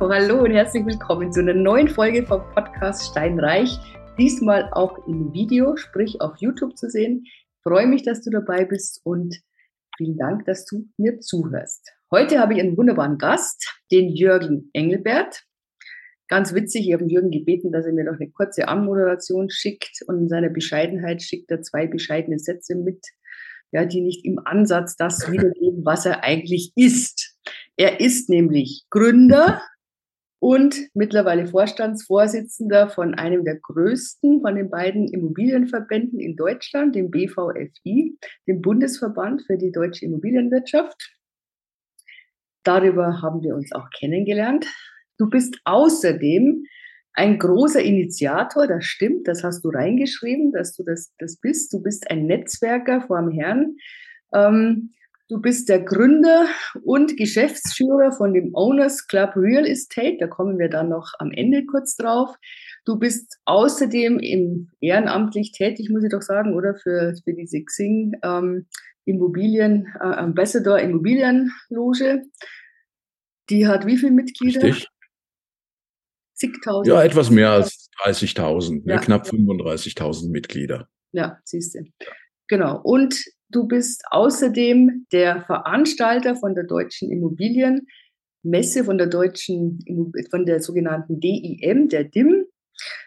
Hallo und herzlich willkommen zu einer neuen Folge vom Podcast Steinreich. Diesmal auch im Video, sprich auf YouTube zu sehen. Ich freue mich, dass du dabei bist und vielen Dank, dass du mir zuhörst. Heute habe ich einen wunderbaren Gast, den Jürgen Engelbert. Ganz witzig, ich habe Jürgen gebeten, dass er mir noch eine kurze Anmoderation schickt und in seiner Bescheidenheit schickt er zwei bescheidene Sätze mit, ja, die nicht im Ansatz das wiedergeben, was er eigentlich ist. Er ist nämlich Gründer und mittlerweile Vorstandsvorsitzender von einem der größten von den beiden Immobilienverbänden in Deutschland, dem BVFI, dem Bundesverband für die deutsche Immobilienwirtschaft. Darüber haben wir uns auch kennengelernt. Du bist außerdem ein großer Initiator, das stimmt, das hast du reingeschrieben, dass du das, das bist. Du bist ein Netzwerker vorm Herrn. Ähm, Du bist der Gründer und Geschäftsführer von dem Owners Club Real Estate. Da kommen wir dann noch am Ende kurz drauf. Du bist außerdem im ehrenamtlich tätig, muss ich doch sagen, oder für, für diese Xing ähm, Immobilien, äh, Ambassador Immobilienloge. Die hat wie viele Mitglieder? Richtig. Zigtausend. Ja, etwas mehr als 30.000, ne? ja. knapp 35.000 Mitglieder. Ja, siehst du. Genau. Und Du bist außerdem der Veranstalter von der Deutschen Immobilienmesse, von der deutschen, von der sogenannten DIM, der DIM.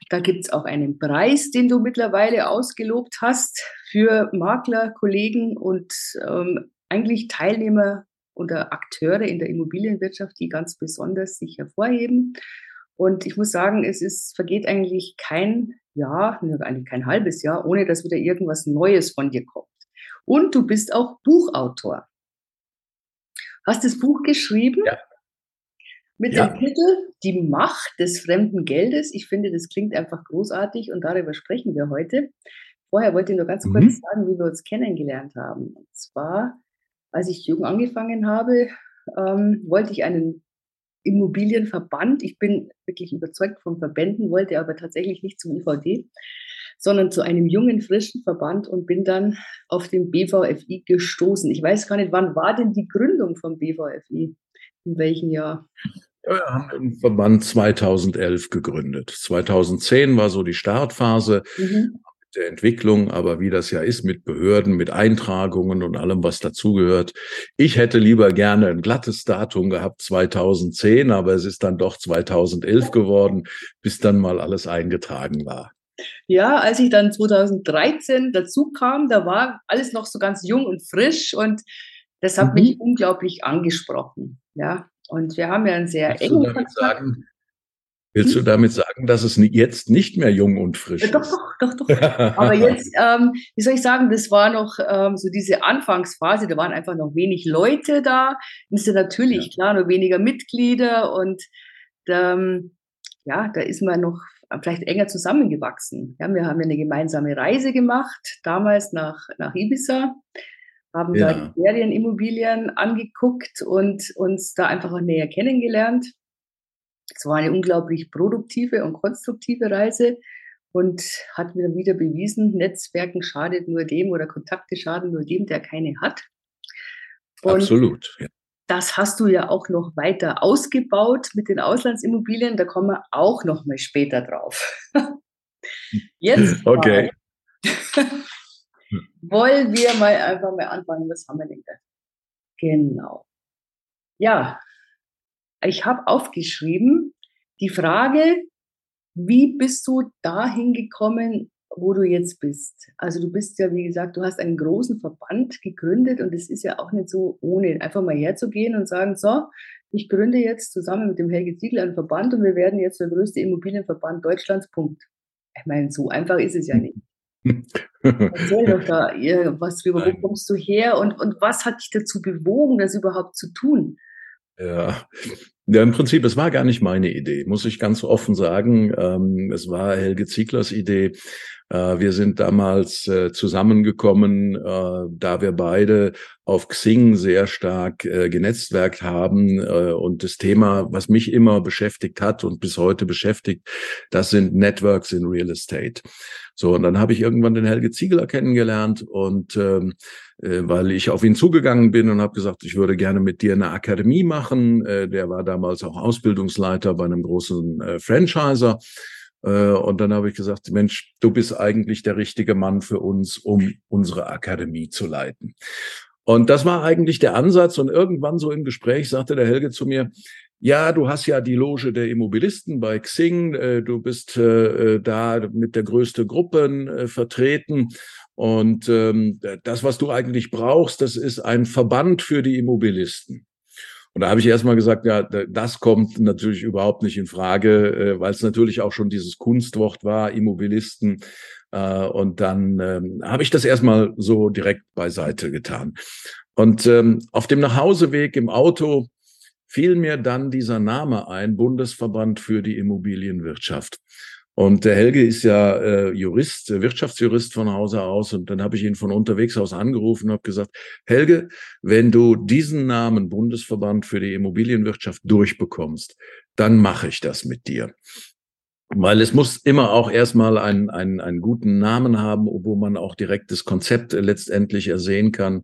Da gibt es auch einen Preis, den du mittlerweile ausgelobt hast für Makler, Kollegen und ähm, eigentlich Teilnehmer oder Akteure in der Immobilienwirtschaft, die ganz besonders sich hervorheben. Und ich muss sagen, es ist, vergeht eigentlich kein Jahr, eigentlich kein halbes Jahr, ohne dass wieder irgendwas Neues von dir kommt. Und du bist auch Buchautor. Hast das Buch geschrieben? Ja. Mit ja. dem Titel Die Macht des fremden Geldes. Ich finde, das klingt einfach großartig und darüber sprechen wir heute. Vorher wollte ich nur ganz mhm. kurz sagen, wie wir uns kennengelernt haben. Und zwar, als ich jung angefangen habe, ähm, wollte ich einen Immobilienverband. Ich bin wirklich überzeugt von Verbänden, wollte aber tatsächlich nicht zum IVD sondern zu einem jungen, frischen Verband und bin dann auf den BVFI gestoßen. Ich weiß gar nicht, wann war denn die Gründung vom BVFI? In welchem Jahr? Wir haben den Verband 2011 gegründet. 2010 war so die Startphase mhm. der Entwicklung, aber wie das ja ist mit Behörden, mit Eintragungen und allem, was dazugehört. Ich hätte lieber gerne ein glattes Datum gehabt, 2010, aber es ist dann doch 2011 geworden, bis dann mal alles eingetragen war. Ja, als ich dann 2013 dazu kam, da war alles noch so ganz jung und frisch und das hat mhm. mich unglaublich angesprochen. Ja, und wir haben ja einen sehr willst engen Kontakt. Sagen, willst hm? du damit sagen, dass es jetzt nicht mehr jung und frisch ja, doch, ist? Doch, doch, doch. Aber jetzt, ähm, wie soll ich sagen, das war noch ähm, so diese Anfangsphase, da waren einfach noch wenig Leute da. Es sind natürlich, ja. klar, nur weniger Mitglieder und ähm, ja, da ist man noch vielleicht enger zusammengewachsen. Ja, wir haben eine gemeinsame Reise gemacht, damals nach, nach Ibiza, haben ja. da die Ferienimmobilien angeguckt und uns da einfach auch näher kennengelernt. Es war eine unglaublich produktive und konstruktive Reise und hat mir wieder bewiesen, Netzwerken schadet nur dem oder Kontakte schaden nur dem, der keine hat. Und Absolut. Ja das hast du ja auch noch weiter ausgebaut mit den Auslandsimmobilien. Da kommen wir auch noch mal später drauf. Jetzt okay. wollen wir mal einfach mal anfangen. Was haben wir denn da? Genau. Ja, ich habe aufgeschrieben die Frage, wie bist du dahin gekommen, wo du jetzt bist. Also du bist ja, wie gesagt, du hast einen großen Verband gegründet und es ist ja auch nicht so ohne, einfach mal herzugehen und sagen, so, ich gründe jetzt zusammen mit dem Helge Ziegler einen Verband und wir werden jetzt der größte Immobilienverband Deutschlands, Punkt. Ich meine, so einfach ist es ja nicht. Erzähl doch da was drüber, wo kommst du her und, und was hat dich dazu bewogen, das überhaupt zu tun? Ja. Ja, im Prinzip, es war gar nicht meine Idee, muss ich ganz offen sagen. Ähm, es war Helge Zieglers Idee. Äh, wir sind damals äh, zusammengekommen, äh, da wir beide auf Xing sehr stark genetzwerkt haben. und das Thema, was mich immer beschäftigt hat und bis heute beschäftigt, das sind Networks in Real Estate. So, und dann habe ich irgendwann den Helge Ziegler kennengelernt und ähm, weil ich auf ihn zugegangen bin und habe gesagt, ich würde gerne mit dir eine Akademie machen. der war da damals auch Ausbildungsleiter bei einem großen äh, Franchiser. Äh, und dann habe ich gesagt, Mensch, du bist eigentlich der richtige Mann für uns, um unsere Akademie zu leiten. Und das war eigentlich der Ansatz. Und irgendwann so im Gespräch sagte der Helge zu mir, ja, du hast ja die Loge der Immobilisten bei Xing, äh, du bist äh, da mit der größte Gruppen vertreten. Und ähm, das, was du eigentlich brauchst, das ist ein Verband für die Immobilisten. Und da habe ich erstmal gesagt, ja, das kommt natürlich überhaupt nicht in Frage, äh, weil es natürlich auch schon dieses Kunstwort war, Immobilisten. Äh, und dann ähm, habe ich das erstmal so direkt beiseite getan. Und ähm, auf dem Nachhauseweg im Auto fiel mir dann dieser Name ein, Bundesverband für die Immobilienwirtschaft. Und der Helge ist ja äh, Jurist, äh, Wirtschaftsjurist von Hause aus. Und dann habe ich ihn von unterwegs aus angerufen und habe gesagt, Helge, wenn du diesen Namen Bundesverband für die Immobilienwirtschaft durchbekommst, dann mache ich das mit dir. Weil es muss immer auch erstmal einen, einen, einen guten Namen haben, wo man auch direkt das Konzept letztendlich ersehen kann.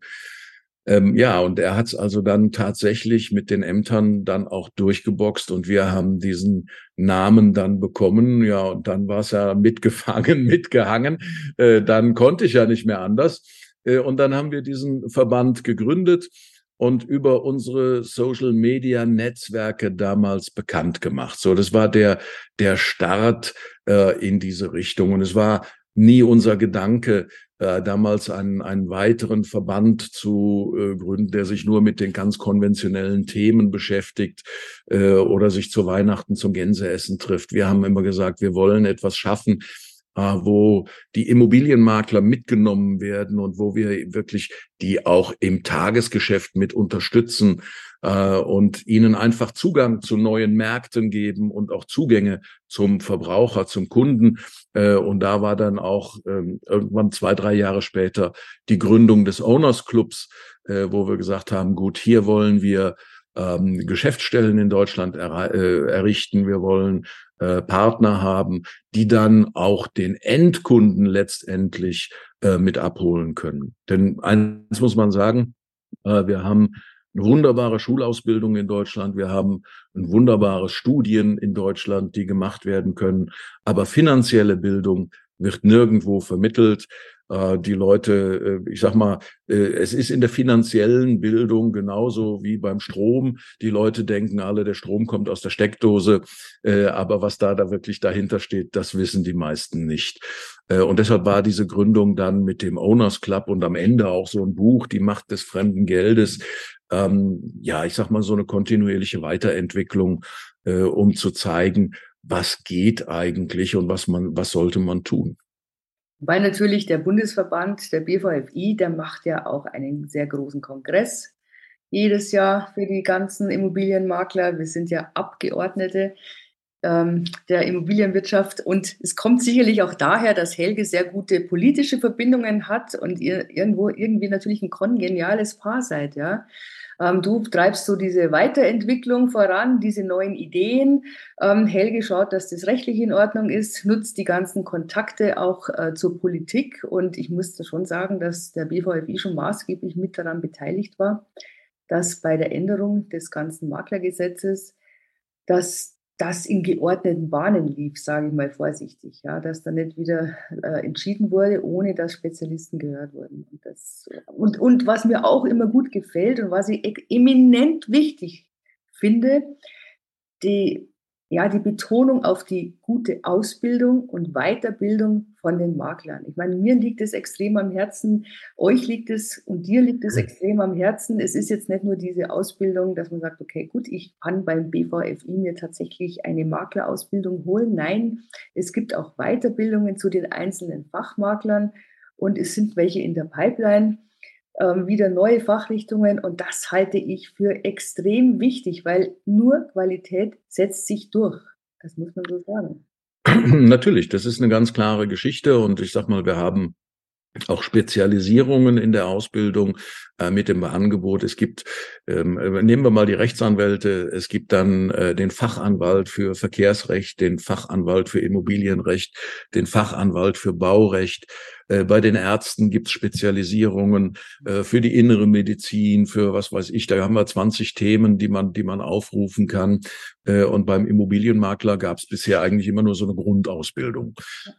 Ähm, ja, und er hat es also dann tatsächlich mit den Ämtern dann auch durchgeboxt und wir haben diesen Namen dann bekommen. Ja, und dann war es ja mitgefangen, mitgehangen. Äh, dann konnte ich ja nicht mehr anders. Äh, und dann haben wir diesen Verband gegründet und über unsere Social Media Netzwerke damals bekannt gemacht. So, das war der, der Start äh, in diese Richtung. Und es war nie unser Gedanke, äh, damals einen, einen weiteren Verband zu äh, gründen, der sich nur mit den ganz konventionellen Themen beschäftigt äh, oder sich zu Weihnachten zum Gänseessen trifft. Wir haben immer gesagt, wir wollen etwas schaffen, wo die Immobilienmakler mitgenommen werden und wo wir wirklich die auch im Tagesgeschäft mit unterstützen äh, und ihnen einfach Zugang zu neuen Märkten geben und auch Zugänge zum Verbraucher, zum Kunden. Äh, und da war dann auch ähm, irgendwann zwei, drei Jahre später die Gründung des Owners Clubs, äh, wo wir gesagt haben, gut, hier wollen wir ähm, Geschäftsstellen in Deutschland er, äh, errichten. Wir wollen äh, Partner haben, die dann auch den Endkunden letztendlich äh, mit abholen können. Denn eins muss man sagen, äh, wir haben eine wunderbare Schulausbildung in Deutschland. Wir haben ein wunderbare Studien in Deutschland, die gemacht werden können. Aber finanzielle Bildung wird nirgendwo vermittelt. Äh, die Leute, äh, ich sag mal, äh, es ist in der finanziellen Bildung genauso wie beim Strom. Die Leute denken alle, der Strom kommt aus der Steckdose, aber was da da wirklich dahinter steht, das wissen die meisten nicht. Und deshalb war diese Gründung dann mit dem Owners Club und am Ende auch so ein Buch, die Macht des fremden Geldes. Ähm, ja, ich sag mal so eine kontinuierliche Weiterentwicklung, um zu zeigen, was geht eigentlich und was man, was sollte man tun. Weil natürlich der Bundesverband, der BVFI, der macht ja auch einen sehr großen Kongress jedes Jahr für die ganzen Immobilienmakler. Wir sind ja Abgeordnete ähm, der Immobilienwirtschaft und es kommt sicherlich auch daher, dass Helge sehr gute politische Verbindungen hat und ihr irgendwo irgendwie natürlich ein kongeniales Paar seid, ja. Ähm, du treibst so diese Weiterentwicklung voran, diese neuen Ideen. Ähm, Helge schaut, dass das rechtlich in Ordnung ist, nutzt die ganzen Kontakte auch äh, zur Politik. Und ich muss da schon sagen, dass der BVFI schon maßgeblich mit daran beteiligt war, dass bei der Änderung des ganzen Maklergesetzes, dass das in geordneten Bahnen lief, sage ich mal vorsichtig, ja, dass da nicht wieder äh, entschieden wurde, ohne dass Spezialisten gehört wurden. Und, das, und, und was mir auch immer gut gefällt und was ich eminent wichtig finde, die ja, die Betonung auf die gute Ausbildung und Weiterbildung von den Maklern. Ich meine, mir liegt es extrem am Herzen, euch liegt es und dir liegt es extrem am Herzen. Es ist jetzt nicht nur diese Ausbildung, dass man sagt, okay, gut, ich kann beim BVFI mir tatsächlich eine Maklerausbildung holen. Nein, es gibt auch Weiterbildungen zu den einzelnen Fachmaklern und es sind welche in der Pipeline wieder neue Fachrichtungen und das halte ich für extrem wichtig, weil nur Qualität setzt sich durch. Das muss man so sagen. Natürlich, das ist eine ganz klare Geschichte und ich sag mal, wir haben auch Spezialisierungen in der Ausbildung äh, mit dem Angebot. Es gibt, ähm, äh, nehmen wir mal die Rechtsanwälte, es gibt dann äh, den Fachanwalt für Verkehrsrecht, den Fachanwalt für Immobilienrecht, den Fachanwalt für Baurecht. Äh, bei den Ärzten gibt es Spezialisierungen äh, für die innere Medizin, für was weiß ich. Da haben wir 20 Themen, die man, die man aufrufen kann. Äh, und beim Immobilienmakler gab es bisher eigentlich immer nur so eine Grundausbildung.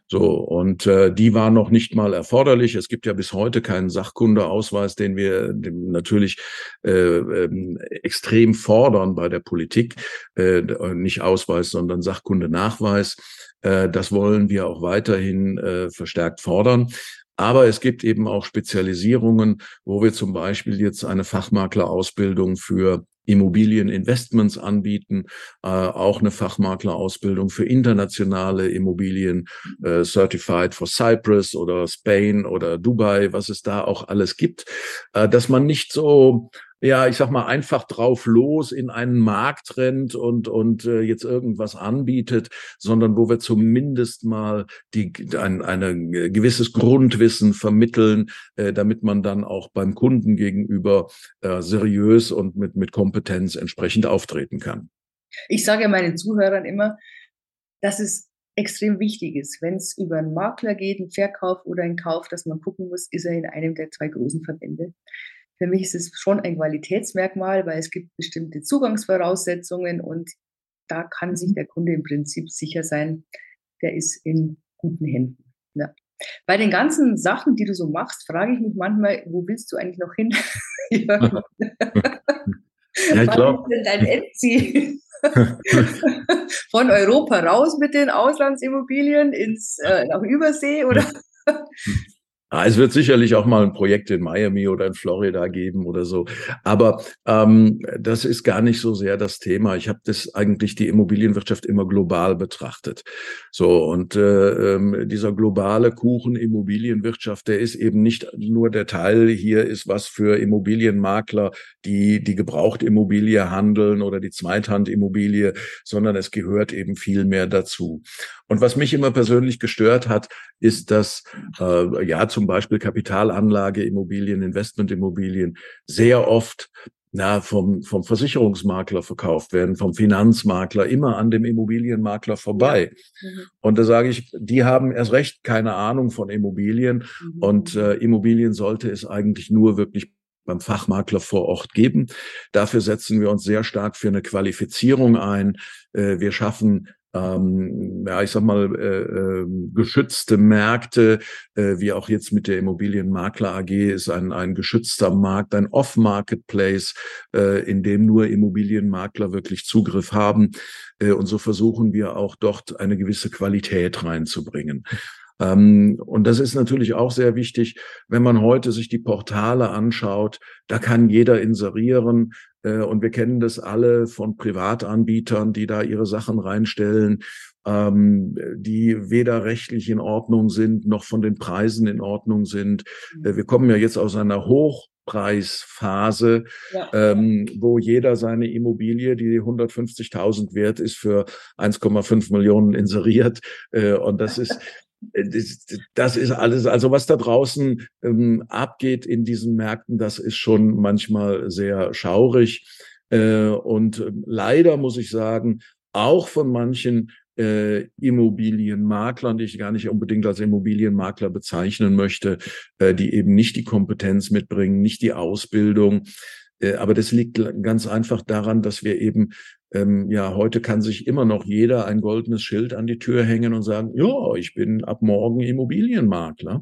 So, und äh, die war noch nicht mal erforderlich. Es gibt ja bis heute keinen Sachkundeausweis, den wir natürlich äh, ähm, extrem fordern bei der Politik. Äh, nicht Ausweis, sondern Sachkundenachweis. Äh, das wollen wir auch weiterhin äh, verstärkt fordern. Aber es gibt eben auch Spezialisierungen, wo wir zum Beispiel jetzt eine Fachmaklerausbildung für Immobilieninvestments anbieten, äh, auch eine Fachmaklerausbildung für internationale Immobilien, äh, Certified for Cyprus oder Spain oder Dubai, was es da auch alles gibt, äh, dass man nicht so ja, ich sag mal, einfach drauf los in einen Markt rennt und, und äh, jetzt irgendwas anbietet, sondern wo wir zumindest mal die, ein eine gewisses Grundwissen vermitteln, äh, damit man dann auch beim Kunden gegenüber äh, seriös und mit, mit Kompetenz entsprechend auftreten kann. Ich sage meinen Zuhörern immer, dass es extrem wichtig ist, wenn es über einen Makler geht, einen Verkauf oder einen Kauf, dass man gucken muss, ist er in einem der zwei großen Verbände. Für mich ist es schon ein Qualitätsmerkmal, weil es gibt bestimmte Zugangsvoraussetzungen und da kann sich mhm. der Kunde im Prinzip sicher sein, der ist in guten Händen. Ja. Bei den ganzen Sachen, die du so machst, frage ich mich manchmal, wo willst du eigentlich noch hin? ja, ich glaube. dein Endziel? Von Europa raus mit den Auslandsimmobilien ins äh, nach Übersee oder? Ah, es wird sicherlich auch mal ein Projekt in Miami oder in Florida geben oder so. Aber ähm, das ist gar nicht so sehr das Thema. Ich habe das eigentlich die Immobilienwirtschaft immer global betrachtet. So, und äh, ähm, dieser globale Kuchen Immobilienwirtschaft, der ist eben nicht nur der Teil hier ist was für Immobilienmakler, die die Gebrauchtimmobilie handeln oder die Zweithandimmobilie, sondern es gehört eben viel mehr dazu. Und was mich immer persönlich gestört hat, ist, dass äh, ja zum Beispiel Kapitalanlage, Immobilien, Investmentimmobilien sehr oft na, vom, vom Versicherungsmakler verkauft werden, vom Finanzmakler, immer an dem Immobilienmakler vorbei. Ja. Mhm. Und da sage ich, die haben erst recht keine Ahnung von Immobilien. Mhm. Und äh, Immobilien sollte es eigentlich nur wirklich beim Fachmakler vor Ort geben. Dafür setzen wir uns sehr stark für eine Qualifizierung ein. Äh, wir schaffen ähm, ja, ich sag mal, äh, äh, geschützte Märkte, äh, wie auch jetzt mit der Immobilienmakler AG, ist ein, ein geschützter Markt, ein Off-Marketplace, äh, in dem nur Immobilienmakler wirklich Zugriff haben. Äh, und so versuchen wir auch dort eine gewisse Qualität reinzubringen. Ähm, und das ist natürlich auch sehr wichtig, wenn man heute sich die Portale anschaut, da kann jeder inserieren. Äh, und wir kennen das alle von Privatanbietern, die da ihre Sachen reinstellen, ähm, die weder rechtlich in Ordnung sind, noch von den Preisen in Ordnung sind. Äh, wir kommen ja jetzt aus einer Hoch Preisphase, ja. ähm, wo jeder seine Immobilie, die 150.000 wert ist, für 1,5 Millionen inseriert. Äh, und das ist, das, das ist alles, also was da draußen ähm, abgeht in diesen Märkten, das ist schon manchmal sehr schaurig. Äh, und äh, leider muss ich sagen, auch von manchen äh, Immobilienmaklern, die ich gar nicht unbedingt als Immobilienmakler bezeichnen möchte, äh, die eben nicht die Kompetenz mitbringen, nicht die Ausbildung. Äh, aber das liegt ganz einfach daran, dass wir eben ähm, ja, heute kann sich immer noch jeder ein goldenes Schild an die Tür hängen und sagen, ja, ich bin ab morgen Immobilienmakler.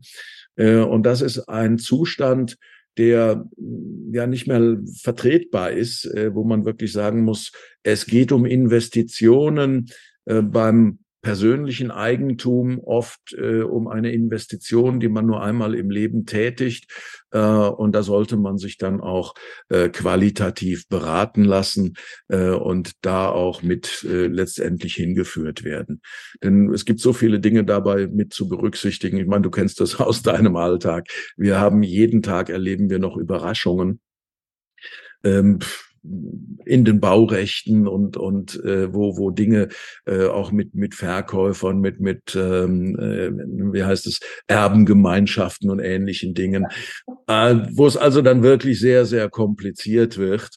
Äh, und das ist ein Zustand, der mm, ja nicht mehr vertretbar ist, äh, wo man wirklich sagen muss, es geht um Investitionen äh, beim persönlichen Eigentum oft äh, um eine Investition, die man nur einmal im Leben tätigt. Äh, und da sollte man sich dann auch äh, qualitativ beraten lassen äh, und da auch mit äh, letztendlich hingeführt werden. Denn es gibt so viele Dinge dabei mit zu berücksichtigen. Ich meine, du kennst das aus deinem Alltag. Wir haben jeden Tag erleben wir noch Überraschungen. Ähm, in den Baurechten und und äh, wo wo Dinge äh, auch mit mit Verkäufern mit mit ähm, äh, wie heißt es Erbengemeinschaften und ähnlichen Dingen äh, wo es also dann wirklich sehr sehr kompliziert wird.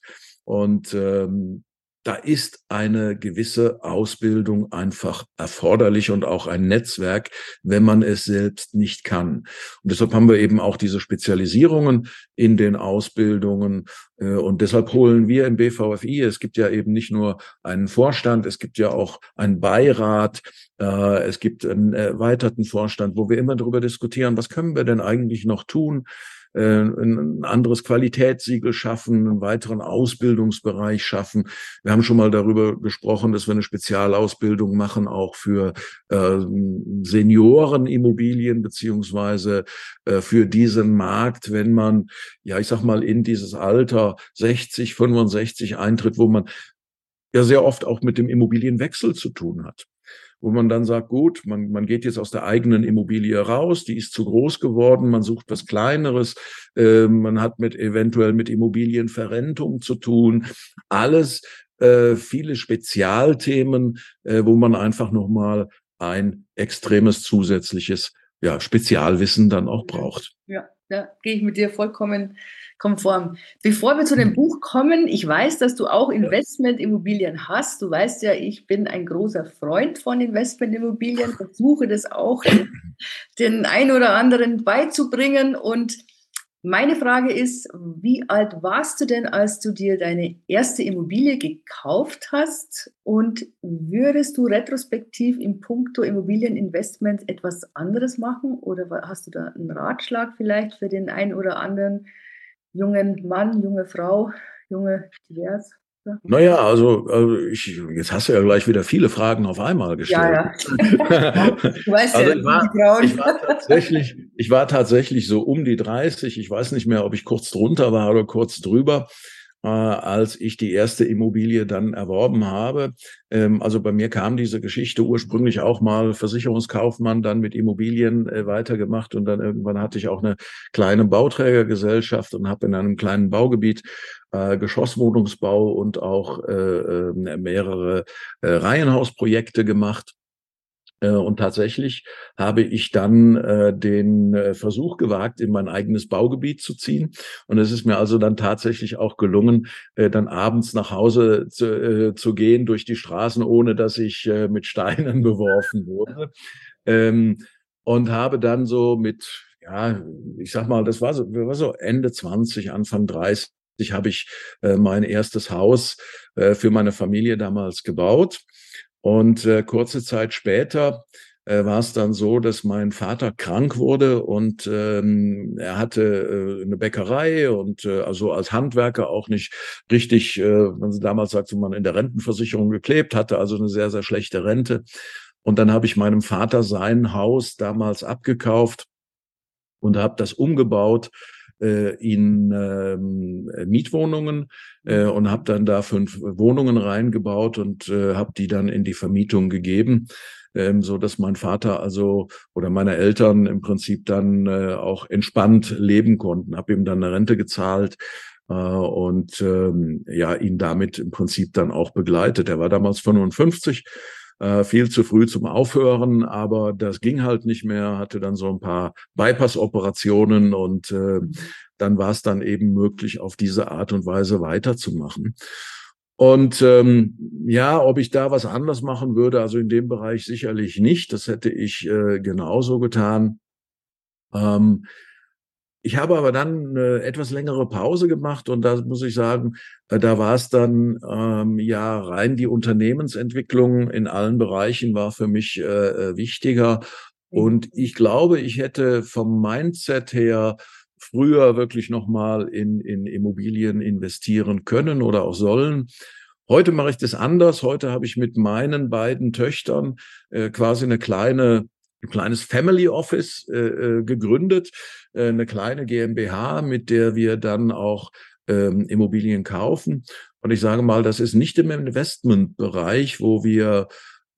Und ähm, da ist eine gewisse Ausbildung einfach erforderlich und auch ein Netzwerk, wenn man es selbst nicht kann. Und deshalb haben wir eben auch diese Spezialisierungen in den Ausbildungen. Äh, und deshalb holen wir im BVFI, es gibt ja eben nicht nur einen Vorstand, es gibt ja auch einen Beirat, äh, es gibt einen erweiterten Vorstand, wo wir immer darüber diskutieren, was können wir denn eigentlich noch tun? Äh, ein anderes Qualitätssiegel schaffen, einen weiteren Ausbildungsbereich schaffen. Wir haben schon mal darüber gesprochen, dass wir eine Spezialausbildung machen, auch für äh, Seniorenimmobilien beziehungsweise äh, für diesen Markt, wenn man, ja, ich sag mal, in dieses Alter 60, 65 eintritt, wo man ja sehr oft auch mit dem Immobilienwechsel zu tun hat wo man dann sagt, gut, man, man geht jetzt aus der eigenen Immobilie raus, die ist zu groß geworden, man sucht was Kleineres, äh, man hat mit eventuell mit Immobilienverrentung zu tun, alles äh, viele Spezialthemen, äh, wo man einfach nochmal ein extremes zusätzliches ja, Spezialwissen dann auch braucht. Ja, da gehe ich mit dir vollkommen konform. Bevor wir zu dem mhm. Buch kommen, ich weiß, dass du auch Investmentimmobilien hast. Du weißt ja, ich bin ein großer Freund von Investmentimmobilien, versuche das auch den ein oder anderen beizubringen und meine Frage ist, wie alt warst du denn, als du dir deine erste Immobilie gekauft hast? Und würdest du retrospektiv im Punkto Immobilieninvestment etwas anderes machen? Oder hast du da einen Ratschlag vielleicht für den einen oder anderen jungen Mann, junge Frau, junge divers? Naja, also, also ich, jetzt hast du ja gleich wieder viele Fragen auf einmal gestellt. Ja, ja. du weißt also ja, ich war, ich war, tatsächlich, ich war tatsächlich so um die 30. Ich weiß nicht mehr, ob ich kurz drunter war oder kurz drüber äh, als ich die erste Immobilie dann erworben habe. Ähm, also bei mir kam diese Geschichte ursprünglich auch mal Versicherungskaufmann, dann mit Immobilien äh, weitergemacht und dann irgendwann hatte ich auch eine kleine Bauträgergesellschaft und habe in einem kleinen Baugebiet äh, Geschosswohnungsbau und auch äh, äh, mehrere äh, Reihenhausprojekte gemacht. Äh, und tatsächlich habe ich dann äh, den äh, Versuch gewagt, in mein eigenes Baugebiet zu ziehen. Und es ist mir also dann tatsächlich auch gelungen, äh, dann abends nach Hause zu, äh, zu gehen durch die Straßen, ohne dass ich äh, mit Steinen beworfen wurde. Ähm, und habe dann so mit, ja, ich sag mal, das war so, war so Ende 20, Anfang 30 habe ich äh, mein erstes Haus äh, für meine Familie damals gebaut. Und äh, kurze Zeit später äh, war es dann so, dass mein Vater krank wurde und ähm, er hatte äh, eine Bäckerei und äh, also als Handwerker auch nicht richtig, äh, man damals sagte man in der Rentenversicherung geklebt, hatte also eine sehr, sehr schlechte Rente. Und dann habe ich meinem Vater sein Haus damals abgekauft und habe das umgebaut in ähm, Mietwohnungen äh, und habe dann da fünf Wohnungen reingebaut und äh, habe die dann in die Vermietung gegeben, ähm, so dass mein Vater also oder meine Eltern im Prinzip dann äh, auch entspannt leben konnten. Habe ihm dann eine Rente gezahlt äh, und ähm, ja ihn damit im Prinzip dann auch begleitet. Er war damals 55 äh, viel zu früh zum Aufhören, aber das ging halt nicht mehr, hatte dann so ein paar Bypass-Operationen und äh, mhm. dann war es dann eben möglich, auf diese Art und Weise weiterzumachen. Und ähm, ja, ob ich da was anders machen würde, also in dem Bereich sicherlich nicht. Das hätte ich äh, genauso getan. Ähm, ich habe aber dann eine etwas längere Pause gemacht und da muss ich sagen, äh, da war es dann ähm, ja rein die Unternehmensentwicklung in allen Bereichen war für mich äh, äh wichtiger. Mhm. Und ich glaube, ich hätte vom Mindset her früher wirklich nochmal in, in Immobilien investieren können oder auch sollen. Heute mache ich das anders. Heute habe ich mit meinen beiden Töchtern äh, quasi eine kleine ein kleines Family Office äh, äh, gegründet, äh, eine kleine GmbH, mit der wir dann auch ähm, Immobilien kaufen. Und ich sage mal, das ist nicht im Investmentbereich, wo wir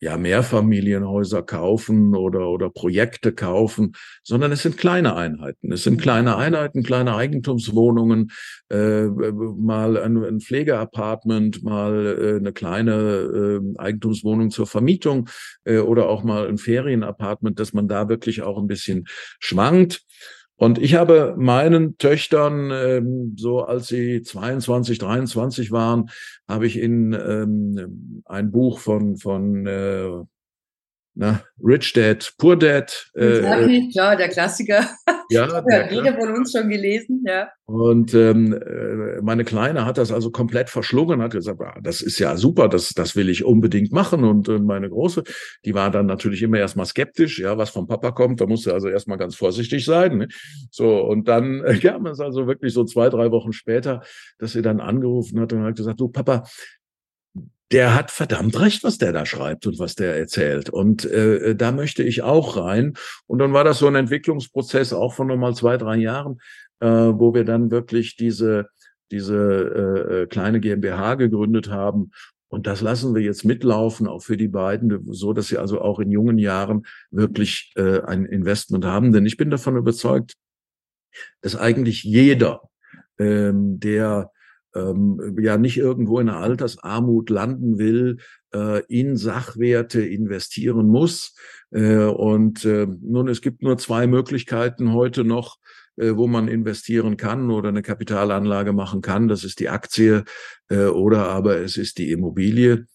ja Mehrfamilienhäuser kaufen oder oder Projekte kaufen, sondern es sind kleine Einheiten. Es sind kleine Einheiten, kleine Eigentumswohnungen, äh, mal ein, ein Pflegeapartment, mal äh, eine kleine äh, Eigentumswohnung zur Vermietung äh, oder auch mal ein Ferienapartment, dass man da wirklich auch ein bisschen schwankt. Und ich habe meinen Töchtern, ähm, so als sie 22, 23 waren, habe ich in ähm, ein Buch von, von äh, na, Rich Dad, Poor Dad. Äh, äh klar, der Klassiker. Ja, der jeder von uns schon gelesen, ja. Und ähm, äh, meine Kleine hat das also komplett verschlungen, hat gesagt, ah, das ist ja super, das, das will ich unbedingt machen. Und äh, meine Große, die war dann natürlich immer erstmal skeptisch, ja, was vom Papa kommt, da musste also erstmal ganz vorsichtig sein. Ne? So, und dann äh, kam es also wirklich so zwei, drei Wochen später, dass sie dann angerufen hat und hat gesagt, du Papa, der hat verdammt recht, was der da schreibt und was der erzählt. Und äh, da möchte ich auch rein. Und dann war das so ein Entwicklungsprozess auch von nochmal zwei, drei Jahren, äh, wo wir dann wirklich diese, diese äh, äh kleine GmbH gegründet haben. Und das lassen wir jetzt mitlaufen, auch für die beiden, so dass sie also auch in jungen Jahren wirklich äh, ein Investment haben. Denn ich bin davon überzeugt, dass eigentlich jeder, ähm, der ähm, ja nicht irgendwo in der Altersarmut landen will, äh, in Sachwerte investieren muss. Äh, und äh, nun, es gibt nur zwei Möglichkeiten heute noch, äh, wo man investieren kann oder eine Kapitalanlage machen kann. Das ist die Aktie äh, oder aber es ist die Immobilie.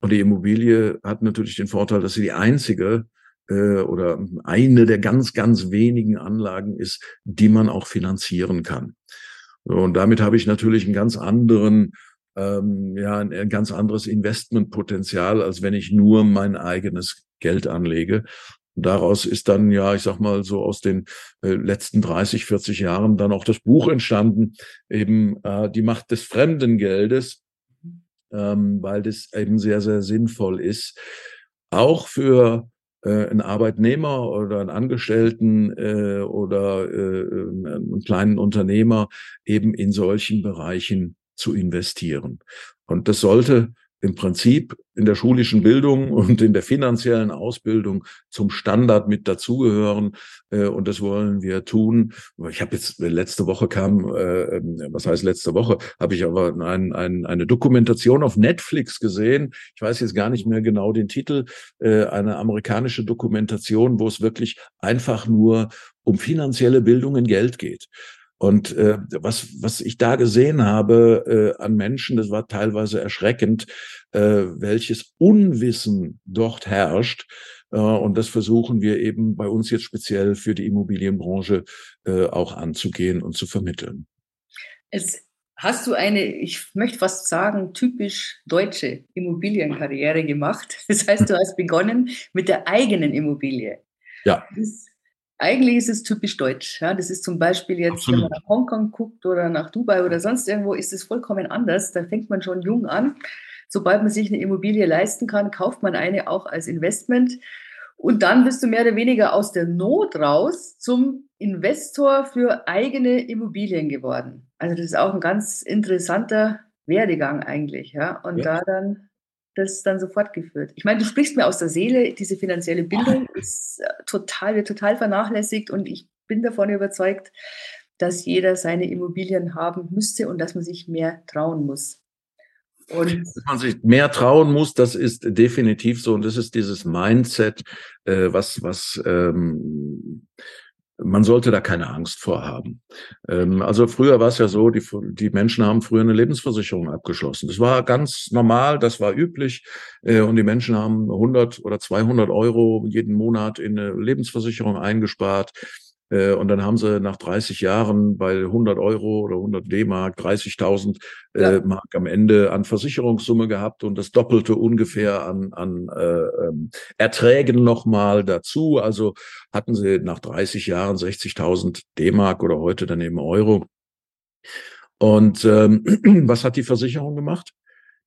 Und die Immobilie hat natürlich den Vorteil, dass sie die einzige äh, oder eine der ganz, ganz wenigen Anlagen ist, die man auch finanzieren kann. Und damit habe ich natürlich einen ganz anderen, ähm, ja, ein, ein ganz anderes Investmentpotenzial, als wenn ich nur mein eigenes Geld anlege. Und daraus ist dann, ja, ich sag mal, so aus den äh, letzten 30, 40 Jahren dann auch das Buch entstanden, eben äh, die Macht des fremden Geldes, ähm, weil das eben sehr, sehr sinnvoll ist. Auch für äh, einen Arbeitnehmer oder einen Angestellten äh, oder äh, einen kleinen Unternehmer eben in solchen Bereichen zu investieren. Und das sollte im Prinzip in der schulischen Bildung und in der finanziellen Ausbildung zum Standard mit dazugehören. Äh, und das wollen wir tun. Ich habe jetzt äh, letzte Woche kam, äh, was heißt letzte Woche, habe ich aber ein, ein, eine Dokumentation auf Netflix gesehen. Ich weiß jetzt gar nicht mehr genau den Titel. Eine amerikanische Dokumentation, wo es wirklich einfach nur um finanzielle Bildung in Geld geht. Und äh, was, was ich da gesehen habe äh, an Menschen, das war teilweise erschreckend, äh, welches Unwissen dort herrscht. Äh, und das versuchen wir eben bei uns jetzt speziell für die Immobilienbranche äh, auch anzugehen und zu vermitteln. Es Hast du eine, ich möchte fast sagen, typisch deutsche Immobilienkarriere gemacht? Das heißt, du hast begonnen mit der eigenen Immobilie. Ja. Das eigentlich ist es typisch deutsch. Ja? Das ist zum Beispiel jetzt, Absolut. wenn man nach Hongkong guckt oder nach Dubai oder sonst irgendwo, ist es vollkommen anders. Da fängt man schon jung an. Sobald man sich eine Immobilie leisten kann, kauft man eine auch als Investment. Und dann bist du mehr oder weniger aus der Not raus zum Investor für eigene Immobilien geworden. Also das ist auch ein ganz interessanter Werdegang eigentlich, ja. Und ja. da dann das dann sofort geführt. Ich meine, du sprichst mir aus der Seele, diese finanzielle Bildung ist äh, total, wird total vernachlässigt und ich bin davon überzeugt, dass jeder seine Immobilien haben müsste und dass man sich mehr trauen muss. Und dass man sich mehr trauen muss, das ist definitiv so und das ist dieses Mindset, äh, was was ähm, man sollte da keine Angst vor haben. Ähm, also früher war es ja so, die, die Menschen haben früher eine Lebensversicherung abgeschlossen. Das war ganz normal, das war üblich. Äh, und die Menschen haben 100 oder 200 Euro jeden Monat in eine Lebensversicherung eingespart. Äh, und dann haben sie nach 30 Jahren bei 100 Euro oder 100 D-Mark 30.000 äh, ja. Mark am Ende an Versicherungssumme gehabt und das Doppelte ungefähr an, an äh, ähm, Erträgen nochmal dazu. Also hatten sie nach 30 Jahren 60.000 D-Mark oder heute dann eben Euro. Und ähm, was hat die Versicherung gemacht?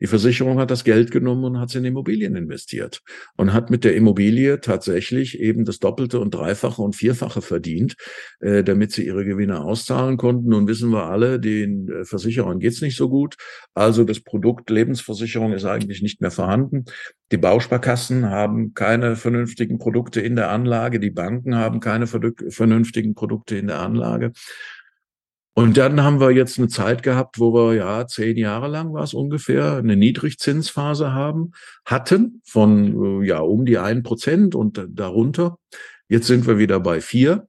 Die Versicherung hat das Geld genommen und hat es in Immobilien investiert und hat mit der Immobilie tatsächlich eben das Doppelte und Dreifache und Vierfache verdient, äh, damit sie ihre Gewinne auszahlen konnten. Nun wissen wir alle, den äh, Versicherern geht's nicht so gut. Also das Produkt Lebensversicherung ist eigentlich nicht mehr vorhanden. Die Bausparkassen haben keine vernünftigen Produkte in der Anlage. Die Banken haben keine vernünftigen Produkte in der Anlage. Und dann haben wir jetzt eine Zeit gehabt, wo wir ja zehn Jahre lang war es ungefähr eine Niedrigzinsphase haben, hatten von äh, ja um die ein Prozent und darunter. Jetzt sind wir wieder bei vier.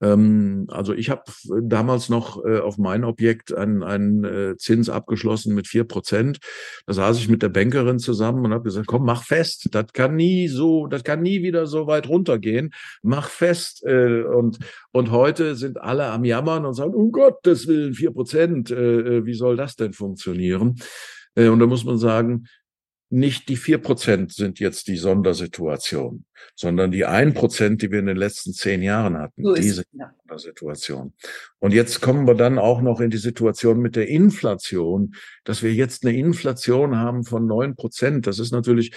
Ähm, also ich habe damals noch äh, auf mein Objekt einen, einen äh, Zins abgeschlossen mit vier Prozent. Da saß ich mit der Bankerin zusammen und habe gesagt, komm, mach fest. Das kann nie so, das kann nie wieder so weit runtergehen. Mach fest. Äh, und, und heute sind alle am Jammern und sagen, um Gottes Willen, vier Prozent. Wie soll das denn funktionieren? Und da muss man sagen, nicht die vier Prozent sind jetzt die Sondersituation, sondern die ein Prozent, die wir in den letzten zehn Jahren hatten, so diese ja. Sondersituation. Und jetzt kommen wir dann auch noch in die Situation mit der Inflation, dass wir jetzt eine Inflation haben von neun Prozent. Das ist natürlich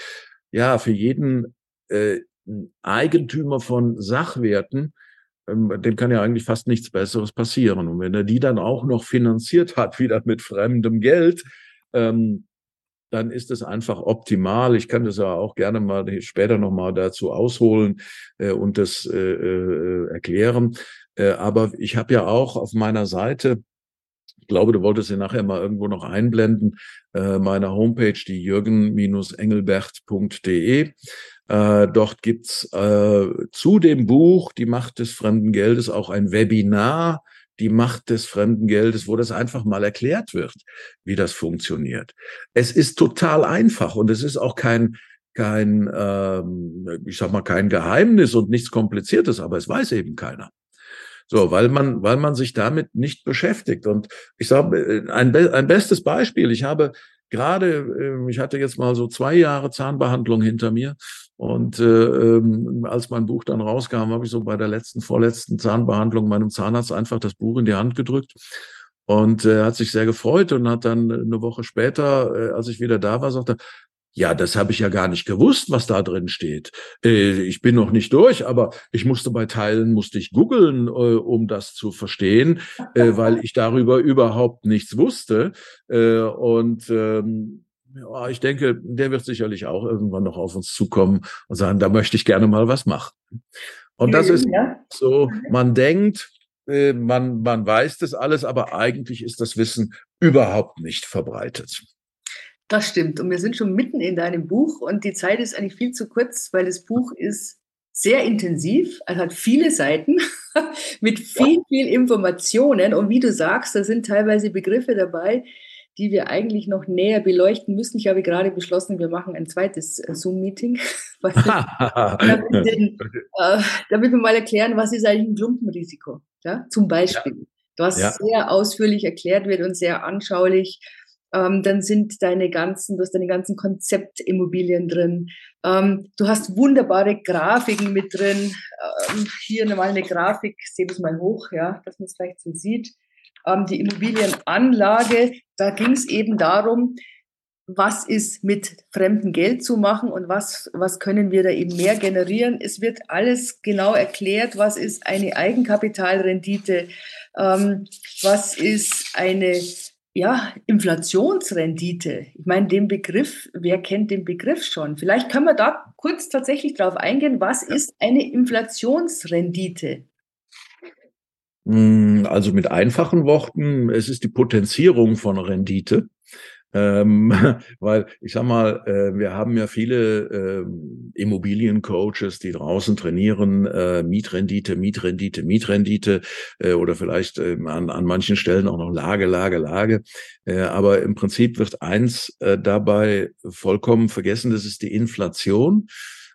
ja für jeden äh, Eigentümer von Sachwerten ähm, dem kann ja eigentlich fast nichts Besseres passieren. Und wenn er die dann auch noch finanziert hat, wieder mit fremdem Geld, ähm, dann ist es einfach optimal. Ich kann das ja auch gerne mal später nochmal dazu ausholen äh, und das äh, äh, erklären. Äh, aber ich habe ja auch auf meiner Seite, ich glaube, du wolltest sie nachher mal irgendwo noch einblenden, äh, meiner Homepage, die jürgen-engelbert.de. Äh, dort gibt's äh, zu dem Buch Die Macht des fremden Geldes auch ein Webinar die Macht des fremden Geldes, wo das einfach mal erklärt wird, wie das funktioniert. Es ist total einfach und es ist auch kein kein, ähm, ich sag mal, kein Geheimnis und nichts Kompliziertes, aber es weiß eben keiner. So, weil man, weil man sich damit nicht beschäftigt. Und ich sage, ein, ein bestes Beispiel, ich habe gerade, ähm, ich hatte jetzt mal so zwei Jahre Zahnbehandlung hinter mir und äh, ähm, als mein Buch dann rauskam, habe ich so bei der letzten, vorletzten Zahnbehandlung meinem Zahnarzt einfach das Buch in die Hand gedrückt. Und er äh, hat sich sehr gefreut und hat dann eine Woche später, äh, als ich wieder da war, sagte, ja, das habe ich ja gar nicht gewusst, was da drin steht. Äh, ich bin noch nicht durch, aber ich musste bei Teilen, musste ich googeln, äh, um das zu verstehen, äh, weil ich darüber überhaupt nichts wusste. Äh, und ähm, ja, ich denke, der wird sicherlich auch irgendwann noch auf uns zukommen und sagen, da möchte ich gerne mal was machen. Und das ist so, man denkt, äh, man, man weiß das alles, aber eigentlich ist das Wissen überhaupt nicht verbreitet. Das stimmt. Und wir sind schon mitten in deinem Buch und die Zeit ist eigentlich viel zu kurz, weil das Buch ist sehr intensiv, es hat viele Seiten mit viel, viel Informationen. Und wie du sagst, da sind teilweise Begriffe dabei, die wir eigentlich noch näher beleuchten müssen. Ich habe gerade beschlossen, wir machen ein zweites äh, Zoom-Meeting, damit, äh, damit, wir mal erklären, was ist eigentlich ein Klumpenrisiko, ja? zum Beispiel. Ja. Was ja. sehr ausführlich erklärt wird und sehr anschaulich. Ähm, dann sind deine ganzen, du hast deine ganzen Konzeptimmobilien drin. Ähm, du hast wunderbare Grafiken mit drin. Ähm, hier mal eine Grafik, ich sehe das mal hoch, ja, dass man es vielleicht so sieht ähm, die Immobilienanlage. Da ging es eben darum, was ist mit fremdem Geld zu machen und was, was können wir da eben mehr generieren. Es wird alles genau erklärt, was ist eine Eigenkapitalrendite, ähm, was ist eine ja, Inflationsrendite. Ich meine, den Begriff, wer kennt den Begriff schon? Vielleicht können wir da kurz tatsächlich drauf eingehen, was ist eine Inflationsrendite? Hm, also mit einfachen Worten, es ist die Potenzierung von Rendite. Ähm, weil ich sag mal, äh, wir haben ja viele äh, Immobiliencoaches, die draußen trainieren, äh, Mietrendite, Mietrendite, Mietrendite äh, oder vielleicht äh, an, an manchen Stellen auch noch Lage, Lage, Lage. Äh, aber im Prinzip wird eins äh, dabei vollkommen vergessen, das ist die Inflation.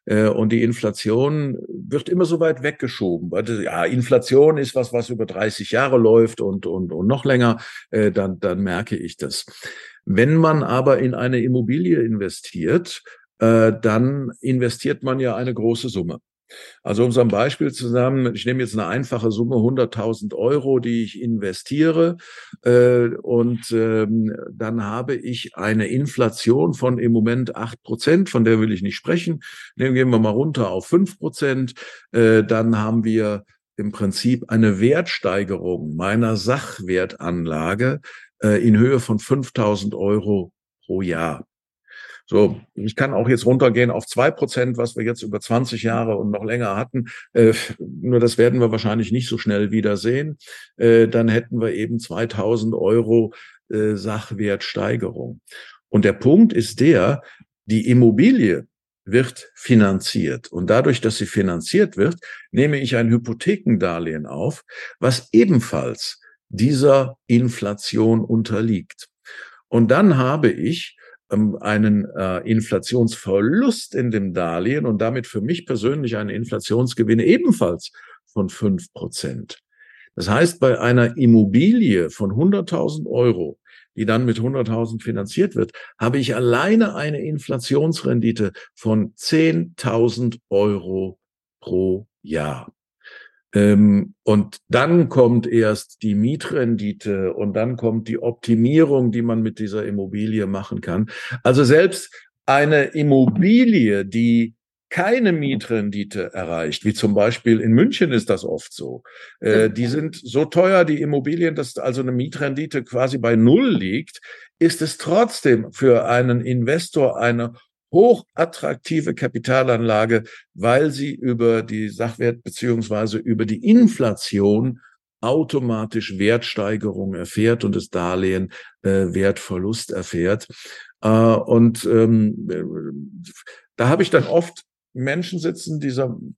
Äh, und die Inflation wird immer so weit weggeschoben. Ja, Inflation ist was, was über 30 Jahre läuft und, und, und noch länger, äh, dann, dann merke ich das. Wenn man aber in eine Immobilie investiert, äh, dann investiert man ja eine große Summe. Also um so ein Beispiel zusammen, ich nehme jetzt eine einfache Summe, 100.000 Euro, die ich investiere äh, und ähm, dann habe ich eine Inflation von im Moment acht Prozent, von der will ich nicht sprechen. Nehmen gehen wir mal runter auf fünf Prozent, äh, dann haben wir im Prinzip eine Wertsteigerung meiner Sachwertanlage äh, in Höhe von 5.000 Euro pro Jahr. So, ich kann auch jetzt runtergehen auf zwei Prozent, was wir jetzt über 20 Jahre und noch länger hatten. Äh, nur das werden wir wahrscheinlich nicht so schnell wieder sehen. Äh, dann hätten wir eben 2000 Euro äh, Sachwertsteigerung. Und der Punkt ist der, die Immobilie wird finanziert. Und dadurch, dass sie finanziert wird, nehme ich ein Hypothekendarlehen auf, was ebenfalls dieser Inflation unterliegt. Und dann habe ich einen äh, Inflationsverlust in dem Darlehen und damit für mich persönlich einen Inflationsgewinn ebenfalls von fünf Prozent. Das heißt, bei einer Immobilie von 100.000 Euro, die dann mit 100.000 finanziert wird, habe ich alleine eine Inflationsrendite von 10.000 Euro pro Jahr. Ähm, und dann kommt erst die Mietrendite und dann kommt die Optimierung, die man mit dieser Immobilie machen kann. Also selbst eine Immobilie, die keine Mietrendite erreicht, wie zum Beispiel in München ist das oft so. Äh, die sind so teuer, die Immobilien, dass also eine Mietrendite quasi bei Null liegt, ist es trotzdem für einen Investor eine hochattraktive Kapitalanlage, weil sie über die Sachwert beziehungsweise über die Inflation automatisch Wertsteigerung erfährt und das Darlehen äh, Wertverlust erfährt. Äh, und ähm, äh, da habe ich dann oft Menschen sitzen, die sagen,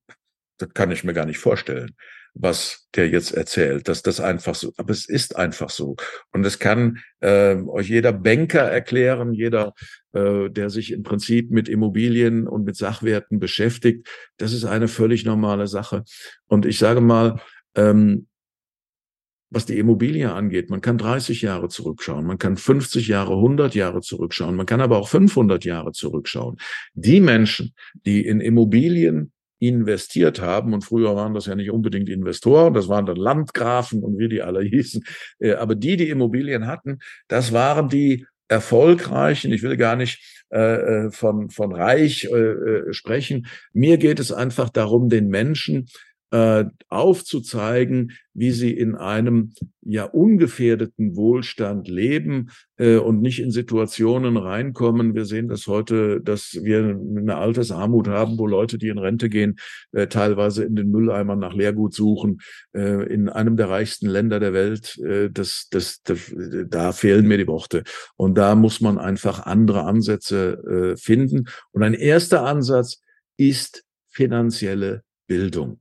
das kann ich mir gar nicht vorstellen was der jetzt erzählt, dass das einfach so, aber es ist einfach so. Und es kann äh, euch jeder Banker erklären, jeder, äh, der sich im Prinzip mit Immobilien und mit Sachwerten beschäftigt. Das ist eine völlig normale Sache. Und ich sage mal, ähm, was die Immobilie angeht, man kann 30 Jahre zurückschauen, man kann 50 Jahre, 100 Jahre zurückschauen, man kann aber auch 500 Jahre zurückschauen. Die Menschen, die in Immobilien investiert haben. Und früher waren das ja nicht unbedingt Investoren, das waren dann Landgrafen und wie die alle hießen. Äh, aber die, die Immobilien hatten, das waren die erfolgreichen, ich will gar nicht äh, äh von, von reich sprechen. Mir geht es einfach darum, den Menschen äh, aufzuzeigen, wie sie in einem ja ungefährdeten Wohlstand leben äh, und nicht in Situationen reinkommen. Wir sehen das heute, dass wir eine Altersarmut haben, wo Leute, die in Rente gehen, äh, teilweise in den Mülleimern nach Leergut suchen. Äh, in einem der reichsten Länder der Welt, äh, das, das, das, da fehlen mir die Worte. Und da muss man einfach andere Ansätze äh, finden. Und ein erster Ansatz ist finanzielle Bildung.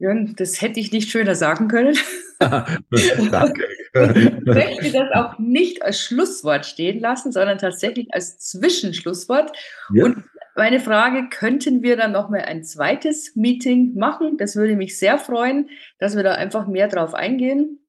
Jörn, das hätte ich nicht schöner sagen können. Danke. ich möchte das auch nicht als Schlusswort stehen lassen, sondern tatsächlich als Zwischenschlusswort. Ja. Und meine Frage, könnten wir dann nochmal ein zweites Meeting machen? Das würde mich sehr freuen, dass wir da einfach mehr drauf eingehen.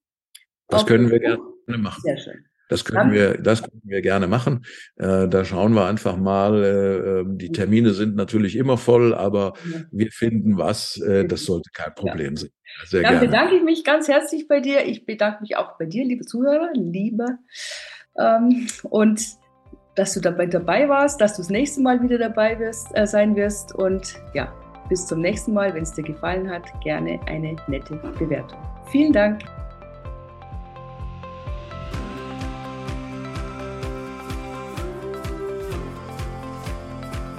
Das können wir gerne machen. Sehr schön. Das können wir, das können wir gerne machen. Äh, da schauen wir einfach mal. Äh, ähm, die Termine sind natürlich immer voll, aber wir finden was. Äh, das sollte kein Problem sein. Sehr Dann gerne. bedanke ich mich ganz herzlich bei dir. Ich bedanke mich auch bei dir, liebe Zuhörer, liebe. Ähm, und dass du dabei, dabei warst, dass du das nächste Mal wieder dabei wirst, äh, sein wirst. Und ja, bis zum nächsten Mal. Wenn es dir gefallen hat, gerne eine nette Bewertung. Vielen Dank.